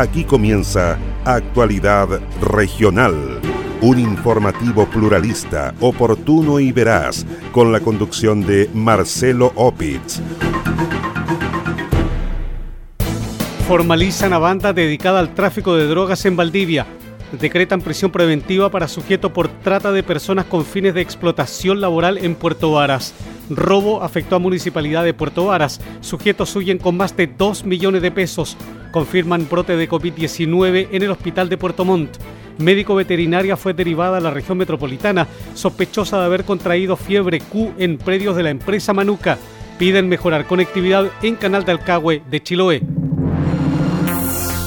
Aquí comienza Actualidad Regional, un informativo pluralista, oportuno y veraz, con la conducción de Marcelo Opitz. Formalizan a banda dedicada al tráfico de drogas en Valdivia. Decretan prisión preventiva para sujeto por trata de personas con fines de explotación laboral en Puerto Varas. Robo afectó a Municipalidad de Puerto Varas. Sujetos huyen con más de 2 millones de pesos. Confirman brote de COVID-19 en el Hospital de Puerto Montt. Médico veterinaria fue derivada a la región metropolitana, sospechosa de haber contraído fiebre Q en predios de la empresa Manuca. Piden mejorar conectividad en Canal de Alcagüe de Chiloé.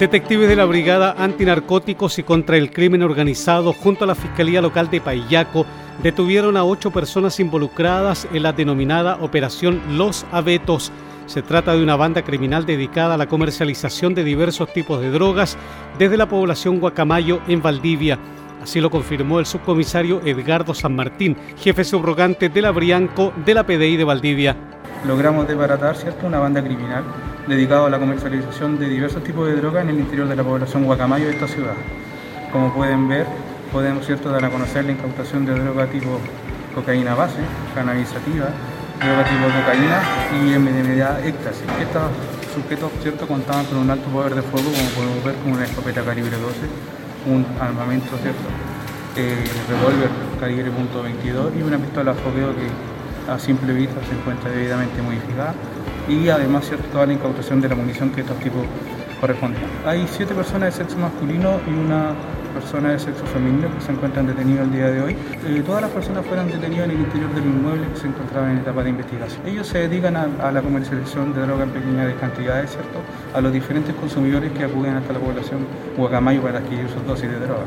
Detectives de la Brigada Antinarcóticos y contra el Crimen Organizado junto a la Fiscalía Local de Payaco detuvieron a ocho personas involucradas en la denominada Operación Los Abetos. Se trata de una banda criminal dedicada a la comercialización de diversos tipos de drogas desde la población Guacamayo en Valdivia. Así lo confirmó el subcomisario Edgardo San Martín, jefe subrogante de la Brianco de la PDI de Valdivia. Logramos desbaratar ¿cierto? una banda criminal dedicado a la comercialización de diversos tipos de drogas en el interior de la población Guacamayo de esta ciudad. Como pueden ver, podemos ¿cierto? dar a conocer la incautación de droga tipo cocaína base, cannabisativa, droga tipo cocaína y MDMA éxtasis. Estos sujetos ¿cierto? contaban con un alto poder de fuego, como podemos ver, con una escopeta calibre 12, un armamento, ¿cierto? Eh, revólver calibre .22 y una pistola fogueo que a simple vista se encuentra debidamente modificada y además toda la incautación de la munición que estos tipos corresponden. Hay siete personas de sexo masculino y una persona de sexo femenino que se encuentran detenidos el día de hoy. Eh, todas las personas fueron detenidas en el interior del inmueble que se encontraba en etapa de investigación. Ellos se dedican a, la comercialización de droga en pequeñas cantidades, ¿cierto? A los diferentes consumidores que acuden hasta la población Guacamayo para adquirir sus dosis de droga.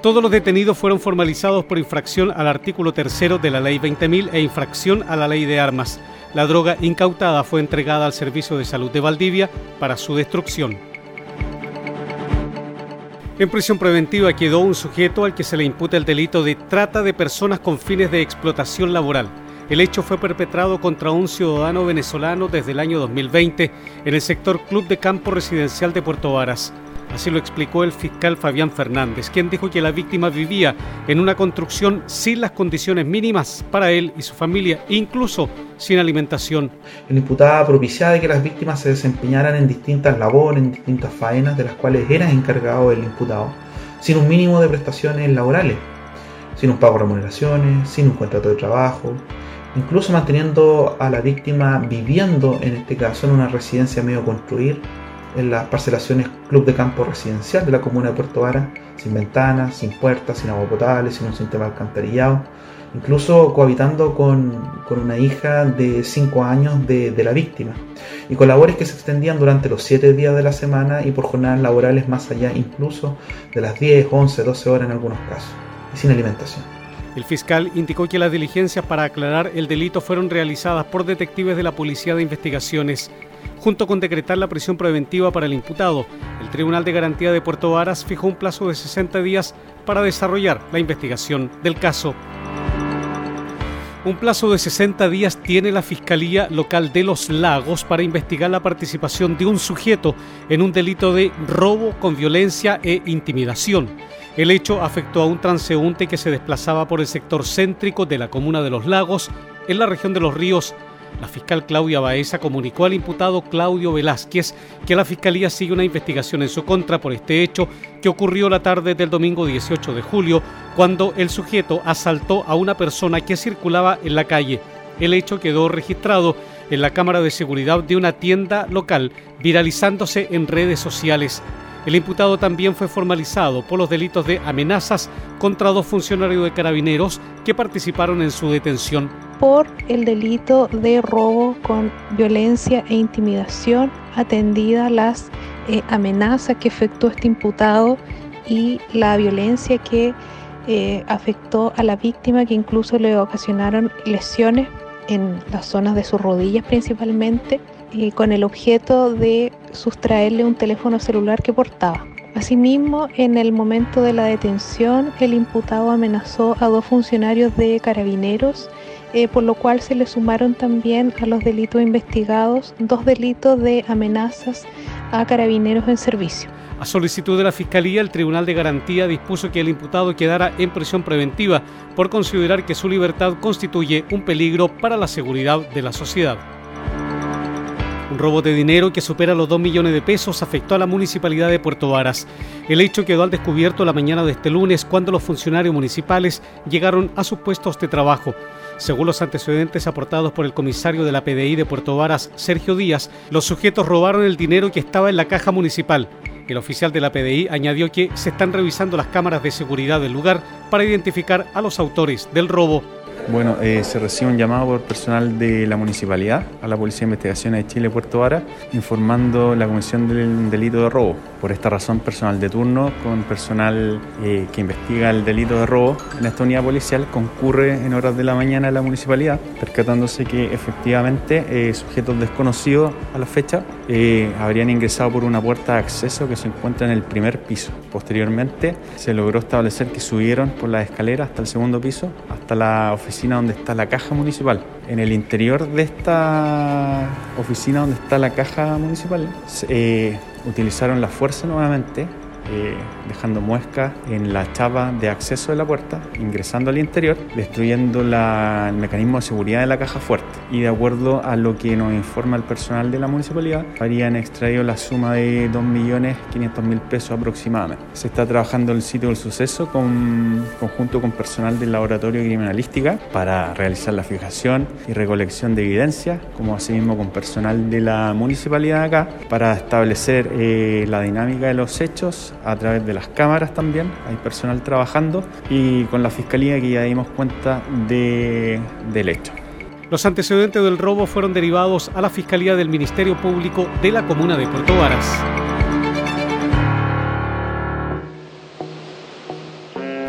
Todos los detenidos fueron formalizados por infracción al artículo tercero de la Ley 20.000 e infracción a la Ley de Armas. La droga incautada fue entregada al Servicio de Salud de Valdivia para su destrucción. En prisión preventiva quedó un sujeto al que se le imputa el delito de trata de personas con fines de explotación laboral. El hecho fue perpetrado contra un ciudadano venezolano desde el año 2020 en el sector Club de Campo Residencial de Puerto Varas. Así lo explicó el fiscal Fabián Fernández, quien dijo que la víctima vivía en una construcción sin las condiciones mínimas para él y su familia, incluso sin alimentación. El imputado propiciaba que las víctimas se desempeñaran en distintas labores, en distintas faenas de las cuales era encargado el imputado, sin un mínimo de prestaciones laborales, sin un pago de remuneraciones, sin un contrato de trabajo, incluso manteniendo a la víctima viviendo, en este caso, en una residencia medio construir en las parcelaciones Club de Campo Residencial de la comuna de Puerto Vara, sin ventanas, sin puertas, sin agua potable, sin un sistema alcantarillado, incluso cohabitando con, una hija de 5 años de, de, la víctima, y con labores que se extendían durante los 7 días de la semana y por jornadas laborales más allá incluso de las 10, 11, 12 horas en algunos casos, y sin alimentación. El fiscal indicó que las diligencias para aclarar el delito fueron realizadas por detectives de la Policía de Investigaciones junto con decretar la prisión preventiva para el imputado. El Tribunal de Garantía de Puerto Varas fijó un plazo de 60 días para desarrollar la investigación del caso. Un plazo de 60 días tiene la Fiscalía Local de Los Lagos para investigar la participación de un sujeto en un delito de robo con violencia e intimidación. El hecho afectó a un transeúnte que se desplazaba por el sector céntrico de la comuna de Los Lagos, en la región de Los Ríos, la fiscal Claudia Baeza comunicó al imputado Claudio Velázquez que la fiscalía sigue una investigación en su contra por este hecho que ocurrió la tarde del domingo 18 de julio, cuando el sujeto asaltó a una persona que circulaba en la calle. El hecho quedó registrado en la cámara de seguridad de una tienda local, viralizándose en redes sociales. El imputado también fue formalizado por los delitos de amenazas contra dos funcionarios de carabineros que participaron en su detención. Por el delito de robo con violencia e intimidación, atendida las eh, amenazas que efectuó este imputado y la violencia que eh, afectó a la víctima que incluso le ocasionaron lesiones en las zonas de sus rodillas principalmente, con el objeto de sustraerle un teléfono celular que portaba. Asimismo, en el momento de la detención, el imputado amenazó a dos funcionarios de carabineros, eh, por lo cual se le sumaron también a los delitos investigados dos delitos de amenazas a carabineros en servicio. A solicitud de la Fiscalía, el Tribunal de Garantía dispuso que el imputado quedara en prisión preventiva por considerar que su libertad constituye un peligro para la seguridad de la sociedad. Un robo de dinero que supera los 2 millones de pesos afectó a la municipalidad de Puerto Varas. El hecho quedó al descubierto la mañana de este lunes cuando los funcionarios municipales llegaron a sus puestos de trabajo. Según los antecedentes aportados por el comisario de la PDI de Puerto Varas, Sergio Díaz, los sujetos robaron el dinero que estaba en la caja municipal. El oficial de la PDI añadió que se están revisando las cámaras de seguridad del lugar para identificar a los autores del robo. Bueno, eh, se recibe un llamado por personal de la municipalidad a la Policía de Investigaciones de Chile Puerto Vara informando la comisión del delito de robo. Por esta razón, personal de turno con personal eh, que investiga el delito de robo en esta unidad policial concurre en horas de la mañana a la municipalidad, percatándose que efectivamente eh, sujetos desconocidos a la fecha habrían ingresado por una puerta de acceso que se encuentra en el primer piso. Posteriormente, se logró establecer que subieron por la escalera hasta el segundo piso, hasta la oficina donde está la caja municipal. En el interior de esta oficina donde está la caja municipal, eh, utilizaron la fuerza nuevamente eh, dejando muesca en la chapa de acceso de la puerta, ingresando al interior, destruyendo el mecanismo de seguridad de la caja fuerte. Y de acuerdo a lo que nos informa el personal de la municipalidad, habrían extraído la suma de 2.500.000 pesos aproximadamente. Se está trabajando el sitio del suceso con, conjunto con personal del laboratorio criminalística para realizar la fijación y recolección de evidencia, como asimismo con personal de la municipalidad acá, para establecer eh, la dinámica de los hechos a través de las cámaras también, hay personal trabajando y con la fiscalía que ya dimos cuenta de, del hecho. Los antecedentes del robo fueron derivados a la Fiscalía del Ministerio Público de la Comuna de Puerto Varas.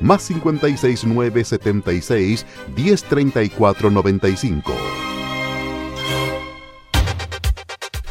más 569 76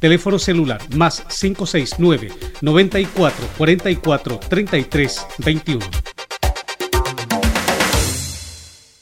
Teléfono celular más 569 94 44 33 21.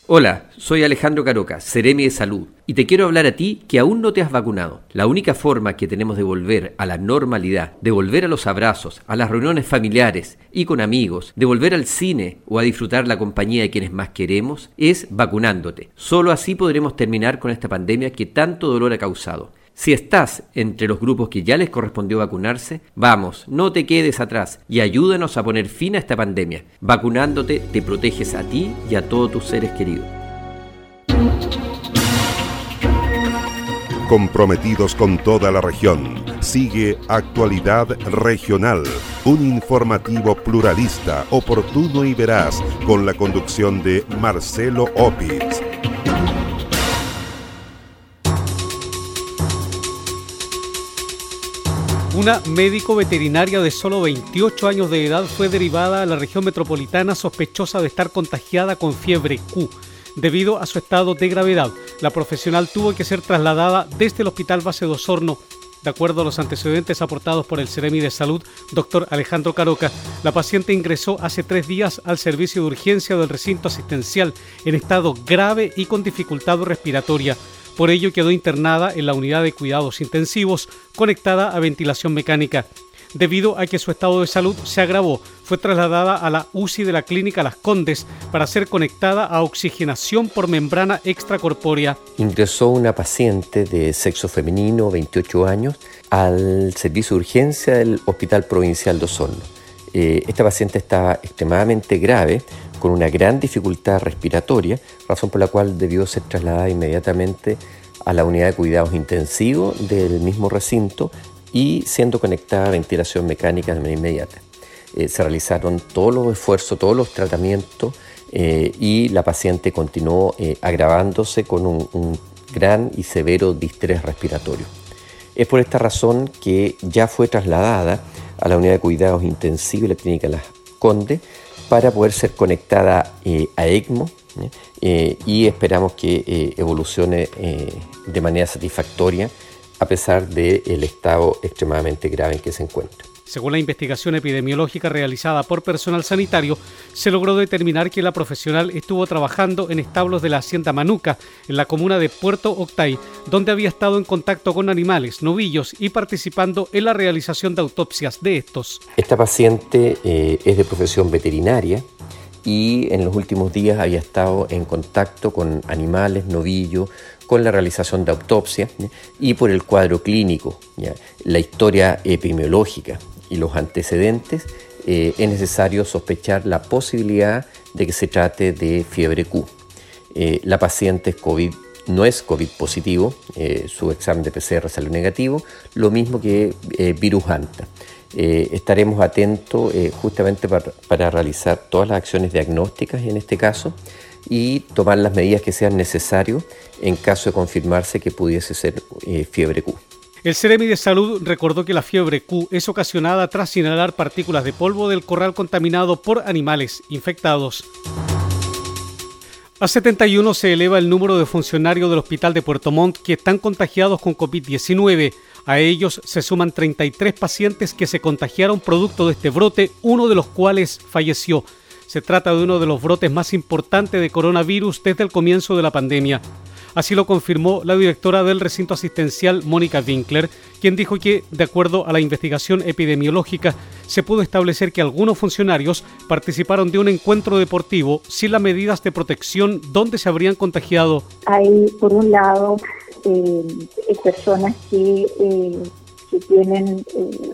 Hola, soy Alejandro Caroca, Ceremi de Salud, y te quiero hablar a ti que aún no te has vacunado. La única forma que tenemos de volver a la normalidad, de volver a los abrazos, a las reuniones familiares y con amigos, de volver al cine o a disfrutar la compañía de quienes más queremos, es vacunándote. Solo así podremos terminar con esta pandemia que tanto dolor ha causado. Si estás entre los grupos que ya les correspondió vacunarse, vamos, no te quedes atrás y ayúdanos a poner fin a esta pandemia. Vacunándote te proteges a ti y a todos tus seres queridos. Comprometidos con toda la región Sigue Actualidad Regional, un informativo pluralista, oportuno y veraz, con la conducción de Marcelo Opitz. Una médico veterinaria de solo 28 años de edad fue derivada a la región metropolitana sospechosa de estar contagiada con fiebre Q. Debido a su estado de gravedad, la profesional tuvo que ser trasladada desde el Hospital Base de Osorno. De acuerdo a los antecedentes aportados por el Ceremi de Salud, doctor Alejandro Caroca, la paciente ingresó hace tres días al servicio de urgencia del recinto asistencial en estado grave y con dificultad respiratoria. Por ello quedó internada en la unidad de cuidados intensivos conectada a ventilación mecánica. Debido a que su estado de salud se agravó, fue trasladada a la UCI de la clínica Las Condes para ser conectada a oxigenación por membrana extracorpórea. Ingresó una paciente de sexo femenino, 28 años, al servicio de urgencia del Hospital Provincial de Osorno. Eh, esta paciente estaba extremadamente grave, con una gran dificultad respiratoria, razón por la cual debió ser trasladada inmediatamente a la unidad de cuidados intensivos del mismo recinto y siendo conectada a ventilación mecánica de manera inmediata. Eh, se realizaron todos los esfuerzos, todos los tratamientos eh, y la paciente continuó eh, agravándose con un, un, gran y severo distrés respiratorio. Es por esta razón que ya fue trasladada a la unidad de cuidados intensivos de la clínica Las Condes para poder ser conectada a ECMO y esperamos que evolucione de manera satisfactoria a pesar del estado extremadamente grave en que se encuentra. Según la investigación epidemiológica realizada por personal sanitario, se logró determinar que la profesional estuvo trabajando en establos de la hacienda Manuca, en la comuna de Puerto Octay, donde había estado en contacto con animales, novillos y participando en la realización de autopsias de estos. Esta paciente eh, es de profesión veterinaria, y en los últimos días había estado en contacto con animales, novillos, con la realización de autopsia y por el cuadro clínico, la historia epidemiológica y los antecedentes, eh, es necesario sospechar la posibilidad de que se trate de fiebre Q. Eh, la paciente es COVID, no es COVID positivo, eh, su examen de PCR salió negativo, lo mismo que virus ANTA. estaremos atentos justamente para, para, realizar todas las acciones diagnósticas en este caso y tomar las medidas que sean necesarias en caso de confirmarse que pudiese ser fiebre Q. El Ceremi de Salud recordó que la fiebre Q es ocasionada tras inhalar partículas de polvo del corral contaminado por animales infectados. A 71 se eleva el número de funcionarios del Hospital de Puerto Montt que están contagiados con COVID-19. A ellos se suman 33 pacientes que se contagiaron producto de este brote, uno de los cuales falleció. Se trata de uno de los brotes más importantes de coronavirus desde el comienzo de la pandemia. Así lo confirmó la directora del recinto asistencial, Mónica Winkler, quien dijo que, de acuerdo a la investigación epidemiológica, se pudo establecer que algunos funcionarios participaron de un encuentro deportivo sin las medidas de protección donde se habrían contagiado. Hay, por un lado, eh, personas que, eh, que tienen, eh,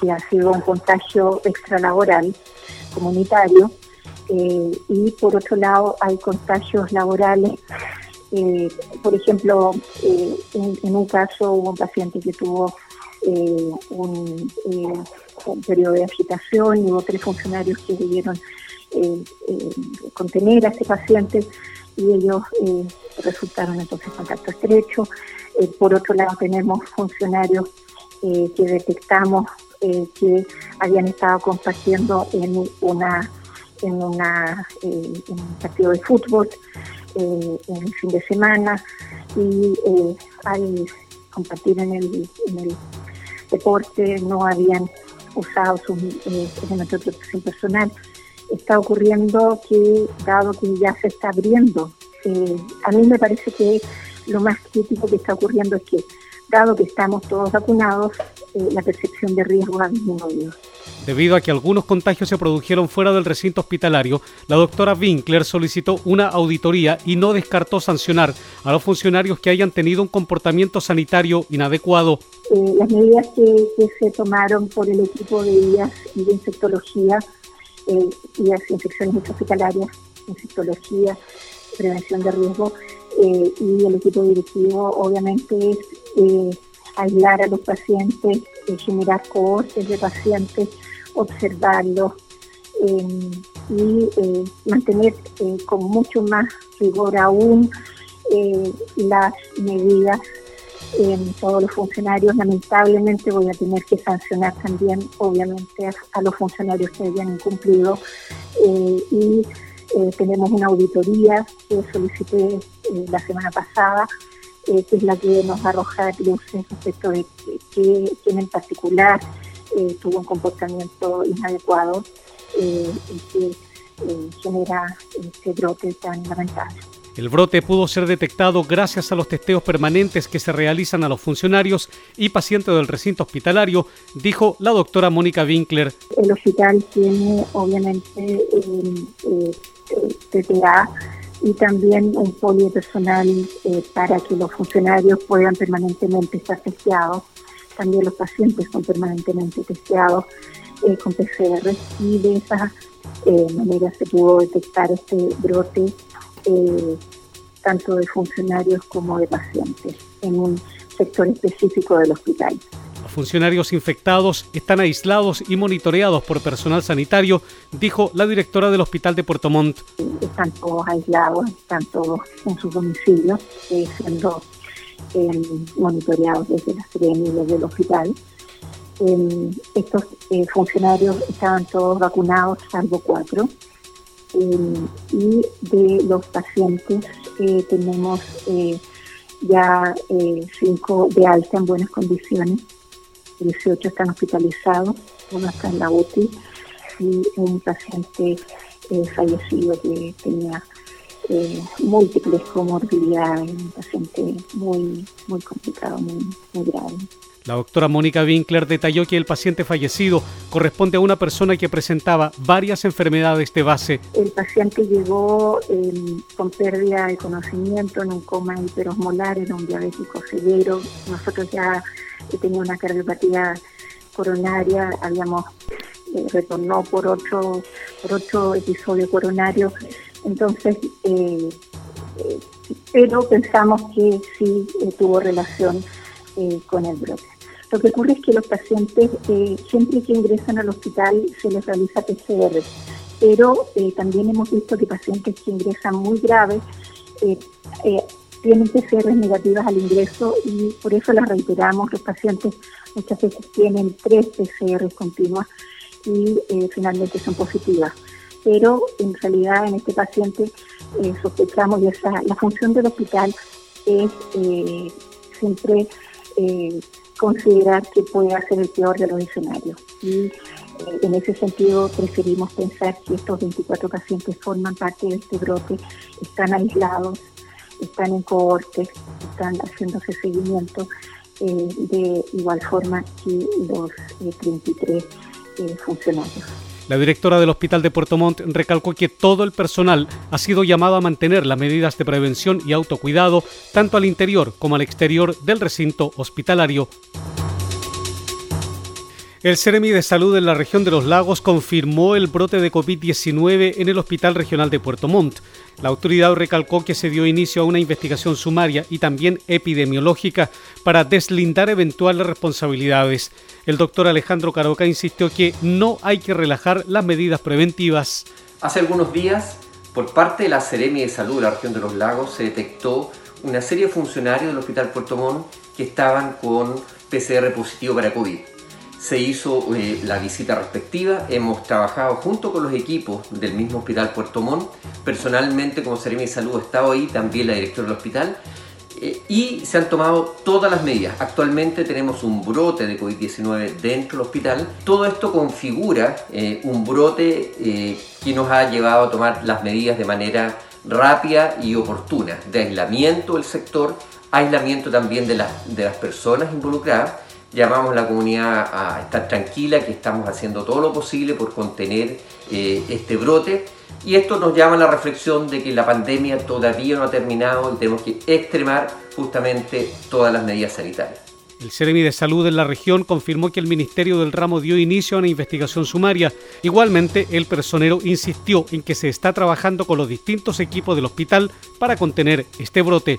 que ha sido un contagio extralaboral comunitario, eh, y por otro lado hay contagios laborales. Eh, por ejemplo, eh, en, un caso hubo un paciente que tuvo un, periodo de agitación y hubo tres funcionarios que debieron contener a ese paciente y ellos resultaron entonces contacto estrecho. por otro lado tenemos funcionarios que detectamos que habían estado compartiendo en una en, una, eh, un partido de fútbol eh, en el fin de semana y eh, al compartir en el, deporte no habían usado su elementos de protección personal. Está ocurriendo que, dado que ya se está abriendo, a mí me parece que lo más crítico que está ocurriendo es que, dado que estamos todos vacunados, la percepción de riesgo ha disminuido. Debido a que algunos contagios se produjeron fuera del recinto hospitalario, la doctora Winkler solicitó una auditoría y no descartó sancionar a los funcionarios que hayan tenido un comportamiento sanitario inadecuado. Eh, las medidas que, se tomaron por el equipo de IAS y de infectología, eh, IAS, infecciones hospitalarias, infectología, prevención de riesgo, eh, y el equipo directivo obviamente es eh, aislar a los pacientes, generar cohortes de pacientes, observarlos y mantener con mucho más rigor aún las medidas todos los funcionarios. Lamentablemente voy a tener que sancionar también, obviamente, a, los funcionarios que hayan incumplido. Eh, y eh, tenemos una auditoría que solicité eh, la semana pasada, que es la que nos arroja luces respecto de que, quién en particular tuvo un comportamiento inadecuado y que genera este brote tan lamentable. El brote pudo ser detectado gracias a los testeos permanentes que se realizan a los funcionarios y pacientes del recinto hospitalario, dijo la doctora Mónica Winkler. El hospital tiene obviamente eh, eh, TTA y también un polipersonal eh, para que los funcionarios puedan permanentemente estar testeados. También los pacientes son permanentemente testeados eh, con PCR y de esa manera se pudo detectar este brote eh, tanto de funcionarios como de pacientes en un sector específico del hospital. Los funcionarios infectados están aislados y monitoreados por personal sanitario, dijo la directora del Hospital de Puerto Montt. Están todos aislados, están todos en sus domicilios, eh, siendo eh, monitoreados desde las y del hospital. estos funcionarios estaban todos vacunados, salvo cuatro eh, y de los pacientes eh, tenemos eh, ya cinco de alta en buenas condiciones, 18 están hospitalizados, uno está en la UTI y un paciente fallecido que tenía múltiples comorbilidades, un paciente muy, muy complicado, muy, muy grave. La doctora Mónica Winkler detalló que el paciente fallecido corresponde a una persona que presentaba varias enfermedades de base. El paciente llegó em, con pérdida de conocimiento en un coma hiperosmolar, era un diabético severo. Nosotros ya tenía una cardiopatía coronaria, habíamos eh, retornó por otro, por otro episodio coronario. Entonces, eh, eh, pero pensamos que sí tuvo relación con el brote. Lo que ocurre es que los pacientes, eh, siempre que ingresan al hospital, se les realiza PCR, pero eh, también hemos visto que pacientes que ingresan muy graves eh, tienen PCR negativas al ingreso y por eso las reiteramos. Los pacientes muchas veces tienen tres PCR continuas y finalmente son positivas. Pero en realidad en este paciente sospechamos y la función del hospital es siempre considerar que puede ser el peor de los escenarios. Y eh, en ese sentido preferimos pensar que estos 24 pacientes forman parte de este brote, están aislados, están en cohortes, están haciéndose seguimiento eh, de igual forma que los 33 eh, funcionarios. La directora del Hospital de Puerto Montt recalcó que todo el personal ha sido llamado a mantener las medidas de prevención y autocuidado tanto al interior como al exterior del recinto hospitalario. El Ceremi de Salud en la región de los lagos confirmó el brote de COVID-19 en el Hospital Regional de Puerto Montt. La autoridad recalcó que se dio inicio a una investigación sumaria y también epidemiológica para deslindar eventuales responsabilidades. El doctor Alejandro Caroca insistió que no hay que relajar las medidas preventivas. Hace algunos días, por parte de la Ceremi de Salud de la región de los lagos, se detectó una serie de funcionarios del Hospital Puerto Montt que estaban con PCR positivo para COVID se hizo eh, la visita respectiva, hemos trabajado junto con los equipos del mismo Hospital Puerto Montt, personalmente como Seremi de Salud he estado ahí, también la directora del hospital, eh, y se han tomado todas las medidas. Actualmente tenemos un brote de COVID-19 dentro del hospital. Todo esto configura eh, un brote que nos ha llevado a tomar las medidas de manera rápida y oportuna, de aislamiento del sector, aislamiento también de, de las personas involucradas, llamamos a la comunidad a estar tranquila, que estamos haciendo todo lo posible por contener eh, este brote. Y esto nos llama a la reflexión de que la pandemia todavía no ha terminado y tenemos que extremar justamente todas las medidas sanitarias. El Ceremi de Salud en la región confirmó que el Ministerio del Ramo dio inicio a una investigación sumaria. Igualmente, el personero insistió en que se está trabajando con los distintos equipos del hospital para contener este brote.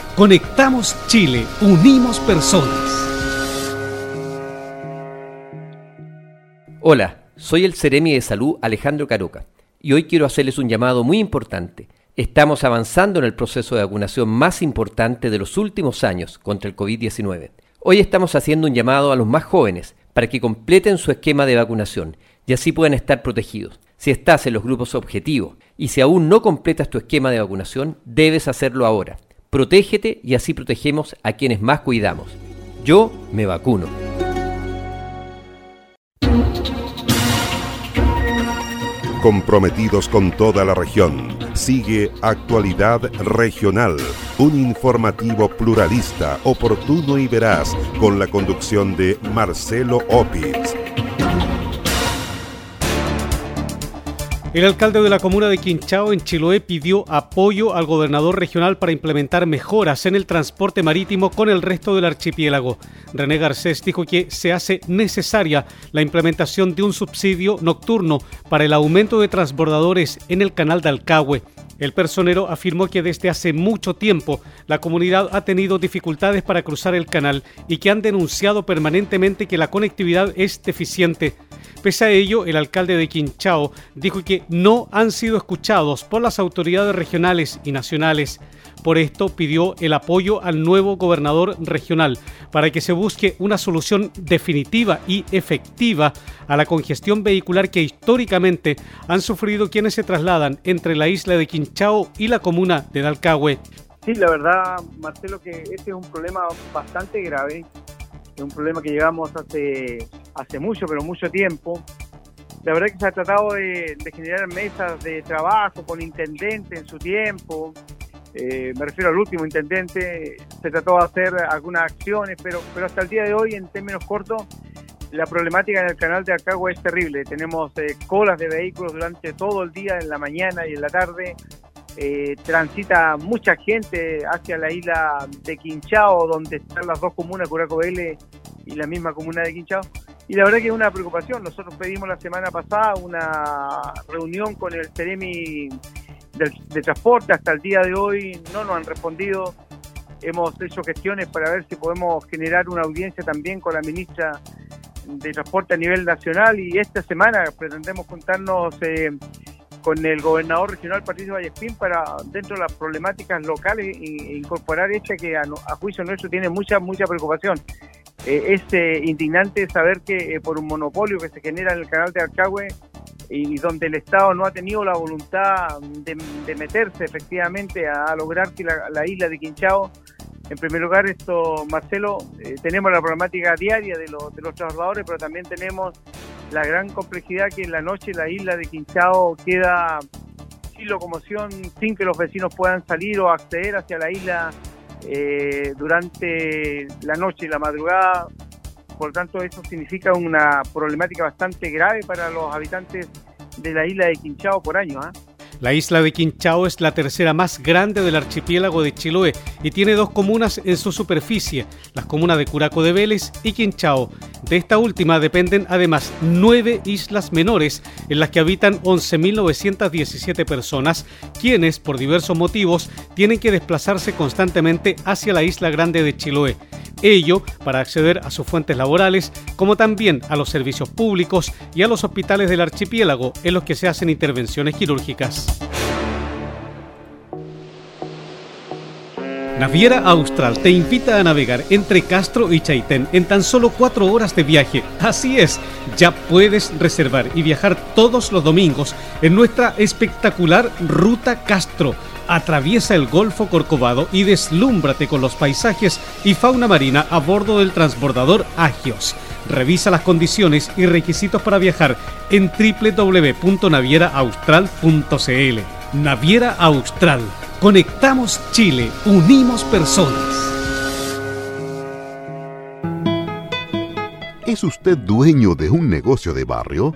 Conectamos Chile, unimos personas. Hola, soy el Ceremi de Salud Alejandro Caroca y hoy quiero hacerles un llamado muy importante. Estamos avanzando en el proceso de vacunación más importante de los últimos años contra el COVID-19. Hoy estamos haciendo un llamado a los más jóvenes para que completen su esquema de vacunación y así puedan estar protegidos. Si estás en los grupos objetivos y si aún no completas tu esquema de vacunación, debes hacerlo ahora. Protégete y así protegemos a quienes más cuidamos. Yo me vacuno. Comprometidos con toda la región, sigue Actualidad Regional, un informativo pluralista, oportuno y veraz, con la conducción de Marcelo Opitz. El alcalde de la comuna de Quinchao, en Chiloé, pidió apoyo al gobernador regional para implementar mejoras en el transporte marítimo con el resto del archipiélago. René Garcés dijo que se hace necesaria la implementación de un subsidio nocturno para el aumento de transbordadores en el canal de Alcagüe. El personero afirmó que desde hace mucho tiempo la comunidad ha tenido dificultades para cruzar el canal y que han denunciado permanentemente que la conectividad es deficiente. Pese a ello, el alcalde de Quinchao dijo que no han sido escuchados por las autoridades regionales y nacionales. Por esto pidió el apoyo al nuevo gobernador regional para que se busque una solución definitiva y efectiva a la congestión vehicular que históricamente han sufrido quienes se trasladan entre la isla de Quinchao y la comuna de Dalcahue. Sí, la verdad, Marcelo, que este es un problema bastante grave, es un problema que llevamos hace hace mucho, pero mucho tiempo. La verdad que se ha tratado de, generar mesas de trabajo con intendente en su tiempo. Eh, me refiero al último intendente. Se trató de hacer algunas acciones, pero, pero hasta el día de hoy, en términos cortos, la problemática en el canal de Acagua es terrible. Tenemos eh, colas de vehículos durante todo el día, en la mañana y en la tarde. Eh, transita mucha gente hacia la isla de Quinchao, donde están las dos comunas, Curaco Vélez y la misma comuna de Quinchao. Y la verdad que es una preocupación. Nosotros pedimos la semana pasada una reunión con el Ceremi de Transporte. Hasta el día de hoy no nos han respondido. Hemos hecho gestiones para ver si podemos generar una audiencia también con la ministra de Transporte a nivel nacional y esta semana pretendemos juntarnos eh, con el gobernador regional Patricio Vallespín para dentro de las problemáticas locales incorporar esta que a, a juicio nuestro tiene mucha mucha preocupación. Eh, es eh, indignante saber que eh, por un monopolio que se genera en el canal de Arcagüe y donde el Estado no ha tenido la voluntad de, meterse efectivamente a, lograr que la, isla de Quinchao, en primer lugar, esto, Marcelo, tenemos la problemática diaria de, los, de los trabajadores, pero también tenemos la gran complejidad que en la noche la isla de Quinchao queda sin locomoción, sin que los vecinos puedan salir o acceder hacia la isla eh, durante la noche y la madrugada. Por tanto, eso significa una problemática bastante grave para los habitantes de la isla de Quinchao por año. ¿ah? La isla de Quinchao es la tercera más grande del archipiélago de Chiloé y tiene dos comunas en su superficie, las comunas de Curaco de Vélez y Quinchao. De esta última dependen además nueve islas menores en las que habitan 11.917 personas, quienes por diversos motivos tienen que desplazarse constantemente hacia la isla grande de Chiloé. Ello para acceder a sus fuentes laborales, como también a los servicios públicos y a los hospitales del archipiélago en los que se hacen intervenciones quirúrgicas. Naviera Austral te invita a navegar entre Castro y Chaitén en tan solo cuatro horas de viaje. Así es, ya puedes reservar y viajar todos los domingos en nuestra espectacular Ruta Castro atraviesa el Golfo Corcovado y deslúmbrate con los paisajes y fauna marina a bordo del transbordador Agios. Revisa las condiciones y requisitos para viajar en www.navieraaustral.cl. Naviera Austral. Conectamos Chile, unimos personas. ¿Es usted dueño de un negocio de barrio?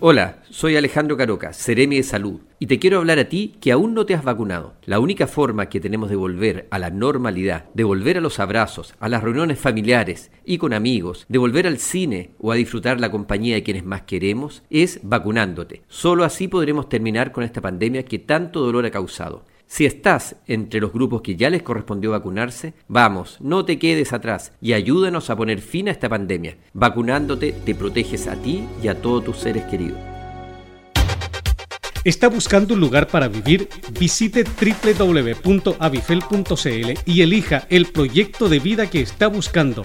Hola, soy Alejandro Caroca, Ceremi de Salud, y te quiero hablar a ti que aún no te has vacunado. La única forma que tenemos de volver a la normalidad, de volver a los abrazos, a las reuniones familiares y con amigos, de volver al cine o a disfrutar la compañía de quienes más queremos, es vacunándote. Solo así podremos terminar con esta pandemia que tanto dolor ha causado. Si estás entre los grupos que ya les correspondió vacunarse, vamos, no te quedes atrás y ayúdanos a poner fin a esta pandemia. Vacunándote te proteges a ti y a todos tus seres queridos. ¿Está buscando un lugar para vivir? Visite www.avifel.cl y elija el proyecto de vida que está buscando.